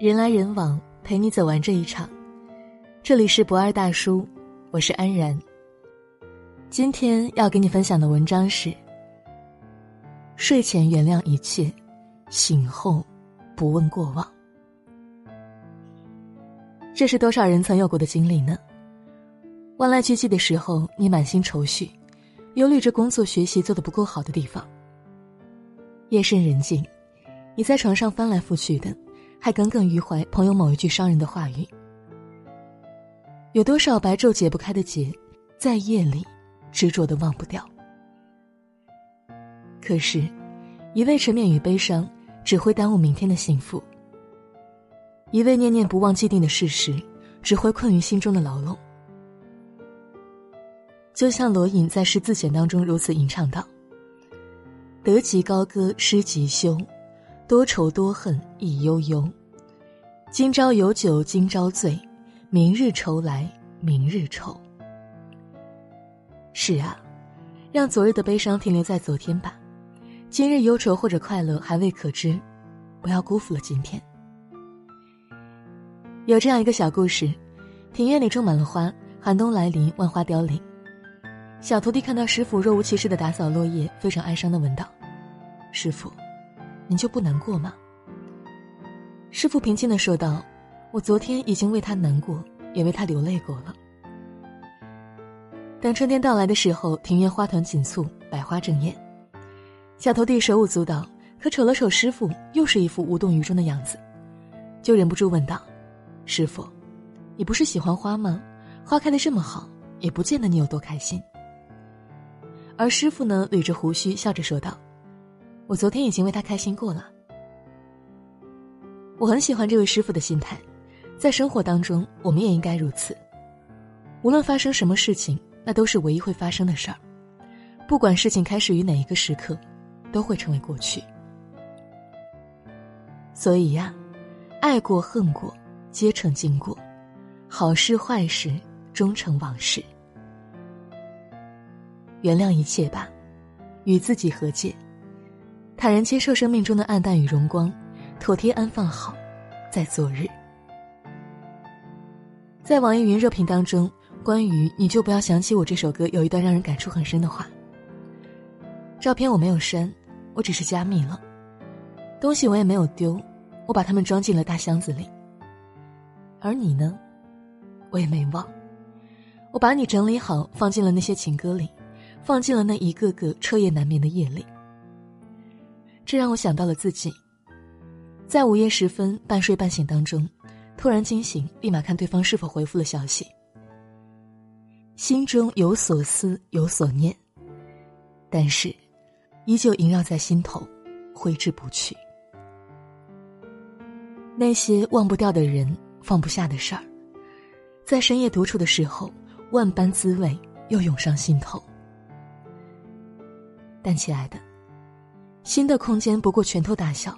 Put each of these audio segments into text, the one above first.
人来人往，陪你走完这一场。这里是不二大叔，我是安然。今天要给你分享的文章是：睡前原谅一切，醒后不问过往。这是多少人曾有过的经历呢？万籁俱寂的时候，你满心愁绪，忧虑着工作学习做的不够好的地方。夜深人静。你在床上翻来覆去的，还耿耿于怀朋友某一句伤人的话语。有多少白昼解不开的结，在夜里执着的忘不掉。可是，一味沉湎于悲伤，只会耽误明天的幸福；一味念念不忘既定的事实，只会困于心中的牢笼。就像罗隐在诗自选当中如此吟唱道：“得即高歌失即休。”多愁多恨意悠悠，今朝有酒今朝醉，明日愁来明日愁。是啊，让昨日的悲伤停留在昨天吧，今日忧愁或者快乐还未可知，不要辜负了今天。有这样一个小故事：庭院里种满了花，寒冬来临，万花凋零。小徒弟看到师傅若无其事的打扫落叶，非常哀伤的问道：“师傅。”您就不难过吗？师傅平静的说道：“我昨天已经为他难过，也为他流泪过了。”等春天到来的时候，庭院花团锦簇，百花争艳。小徒弟手舞足蹈，可瞅了瞅师傅，又是一副无动于衷的样子，就忍不住问道：“师傅，你不是喜欢花吗？花开的这么好，也不见得你有多开心。”而师傅呢，捋着胡须，笑着说道。我昨天已经为他开心过了。我很喜欢这位师傅的心态，在生活当中，我们也应该如此。无论发生什么事情，那都是唯一会发生的事儿。不管事情开始于哪一个时刻，都会成为过去。所以呀，爱过恨过，皆成经过；好事坏事，终成往事。原谅一切吧，与自己和解。坦然接受生命中的暗淡与荣光，妥帖安放好，在昨日。在网易云热评当中，关于“你就不要想起我”这首歌，有一段让人感触很深的话。照片我没有删，我只是加密了；东西我也没有丢，我把它们装进了大箱子里。而你呢，我也没忘，我把你整理好，放进了那些情歌里，放进了那一个个彻夜难眠的夜里。这让我想到了自己，在午夜时分半睡半醒当中，突然惊醒，立马看对方是否回复了消息。心中有所思，有所念，但是，依旧萦绕在心头，挥之不去。那些忘不掉的人，放不下的事儿，在深夜独处的时候，万般滋味又涌上心头。但亲爱的。新的空间不过拳头大小，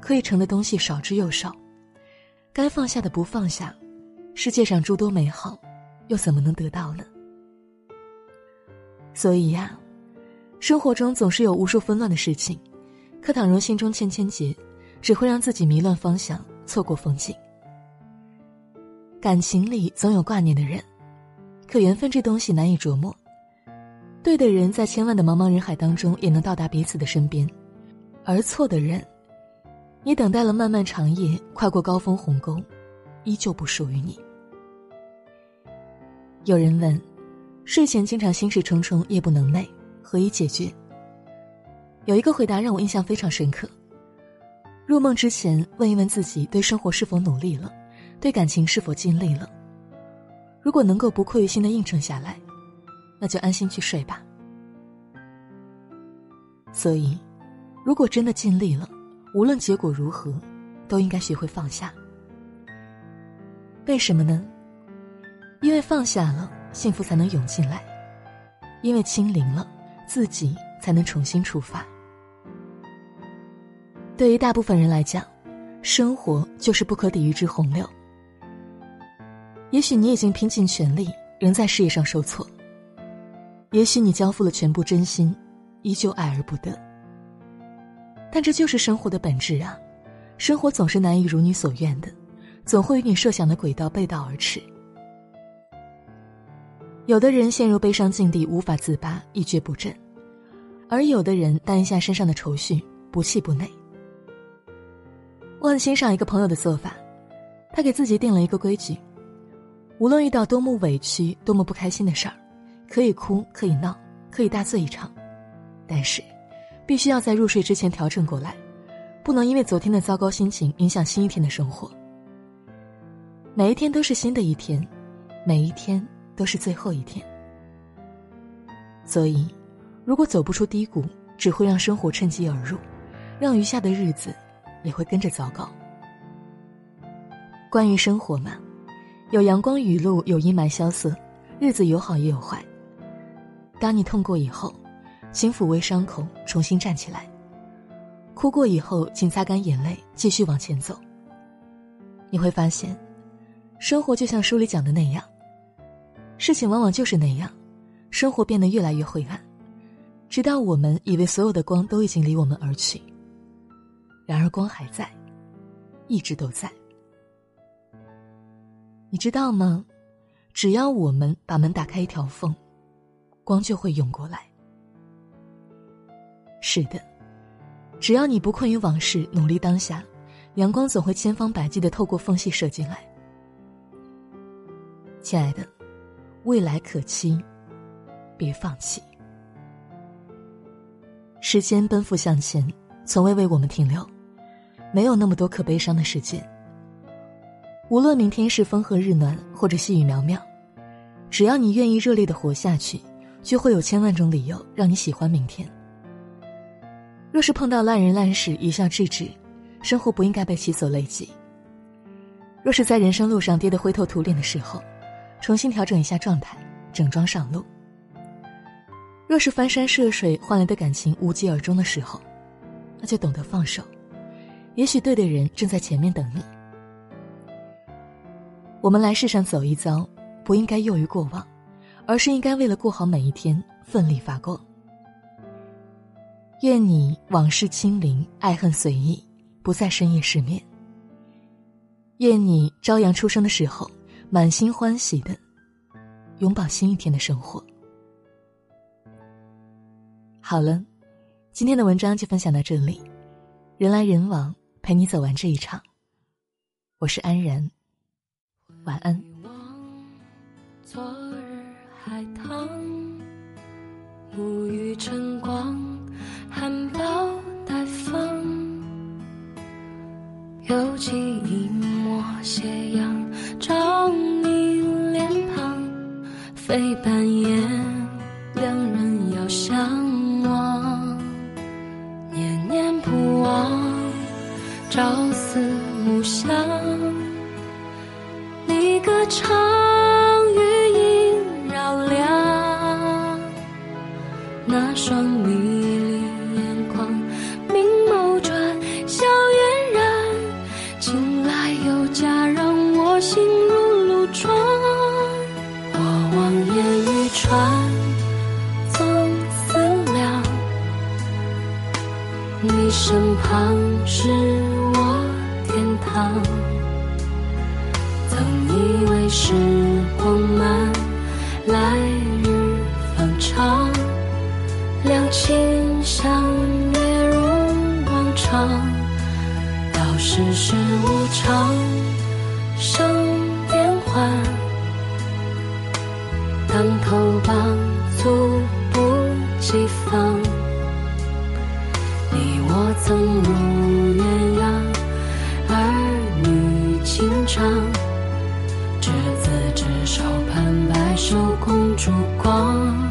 可以盛的东西少之又少，该放下的不放下，世界上诸多美好，又怎么能得到呢？所以呀，生活中总是有无数纷乱的事情，可倘若心中千千结，只会让自己迷乱方向，错过风景。感情里总有挂念的人，可缘分这东西难以琢磨，对的人在千万的茫茫人海当中也能到达彼此的身边。而错的人，你等待了漫漫长夜，跨过高峰鸿沟，依旧不属于你。有人问：睡前经常心事重重，夜不能寐，何以解决？有一个回答让我印象非常深刻。入梦之前，问一问自己：对生活是否努力了？对感情是否尽力了？如果能够不愧于心的应承下来，那就安心去睡吧。所以。如果真的尽力了，无论结果如何，都应该学会放下。为什么呢？因为放下了，幸福才能涌进来；因为清零了，自己才能重新出发。对于大部分人来讲，生活就是不可抵御之洪流。也许你已经拼尽全力，仍在事业上受挫；也许你交付了全部真心，依旧爱而不得。但这就是生活的本质啊！生活总是难以如你所愿的，总会与你设想的轨道背道而驰。有的人陷入悲伤境地无法自拔，一蹶不振；而有的人担一下身上的愁绪，不气不馁。我很欣赏一个朋友的做法，他给自己定了一个规矩：无论遇到多么委屈、多么不开心的事儿，可以哭，可以闹，可以大醉一场，但是，必须要在入睡之前调整过来，不能因为昨天的糟糕心情影响新一天的生活。每一天都是新的一天，每一天。都是最后一天，所以，如果走不出低谷，只会让生活趁机而入，让余下的日子也会跟着糟糕。关于生活嘛，有阳光雨露，有阴霾萧瑟，日子有好也有坏。当你痛过以后，请抚慰伤口，重新站起来；哭过以后，请擦干眼泪，继续往前走。你会发现，生活就像书里讲的那样。事情往往就是那样，生活变得越来越灰暗，直到我们以为所有的光都已经离我们而去。然而光还在，一直都在。你知道吗？只要我们把门打开一条缝，光就会涌过来。是的，只要你不困于往事，努力当下，阳光总会千方百计的透过缝隙射进来。亲爱的。未来可期，别放弃。时间奔赴向前，从未为我们停留，没有那么多可悲伤的时间。无论明天是风和日暖，或者细雨渺渺，只要你愿意热烈的活下去，就会有千万种理由让你喜欢明天。若是碰到烂人烂事，一笑置之，生活不应该被其所累积。若是在人生路上跌得灰头土脸的时候，重新调整一下状态，整装上路。若是翻山涉水换来的感情无疾而终的时候，那就懂得放手。也许对的人正在前面等你。我们来世上走一遭，不应该囿于过往，而是应该为了过好每一天奋力发光。愿你往事清零，爱恨随意，不再深夜失眠。愿你朝阳初升的时候。满心欢喜的拥抱新一天的生活。好了，今天的文章就分享到这里。人来人往，陪你走完这一场。我是安然，晚安。昨日海棠，沐浴晨光，含苞待放，犹记一抹斜阳。照你脸庞，非半夜，两人遥相望，念念不忘，朝思暮想，你歌唱，余音绕梁，那双你眼眶，明眸转，笑嫣然，近来有加，让我心如露窗。我望眼欲穿，总思量，你身旁是我天堂。曾以为时光慢，来日方长，两情。相悦如往常，到世事无常，生变幻，当头棒，猝不及防。你我曾如鸳鸯，儿女情长，执子之手，盼白首共烛光，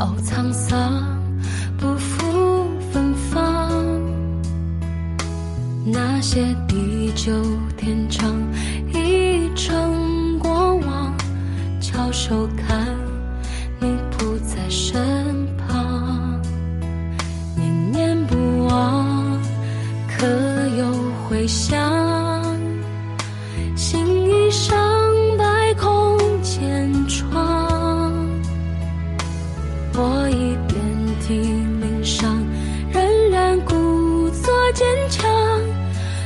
好沧桑，不负芬芳。那些。地。久天长，已成过往，翘首看你不在身旁，念念不忘，可有回响？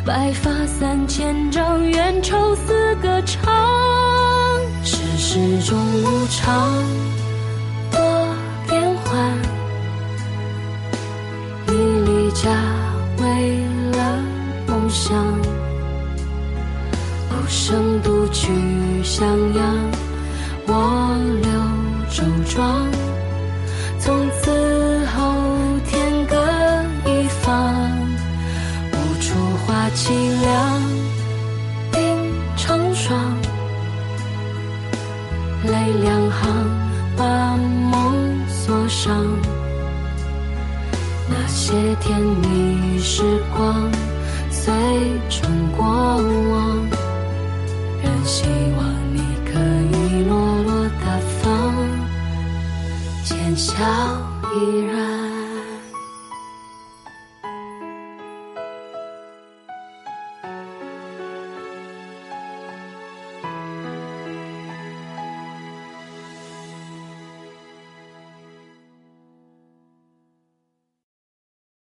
白发三千丈，缘愁似个长。世事终无常，凄凉，鬓成霜，泪两行把梦锁上。那些甜蜜时光，随春过往，仍希望你可以落落大方。浅笑依然。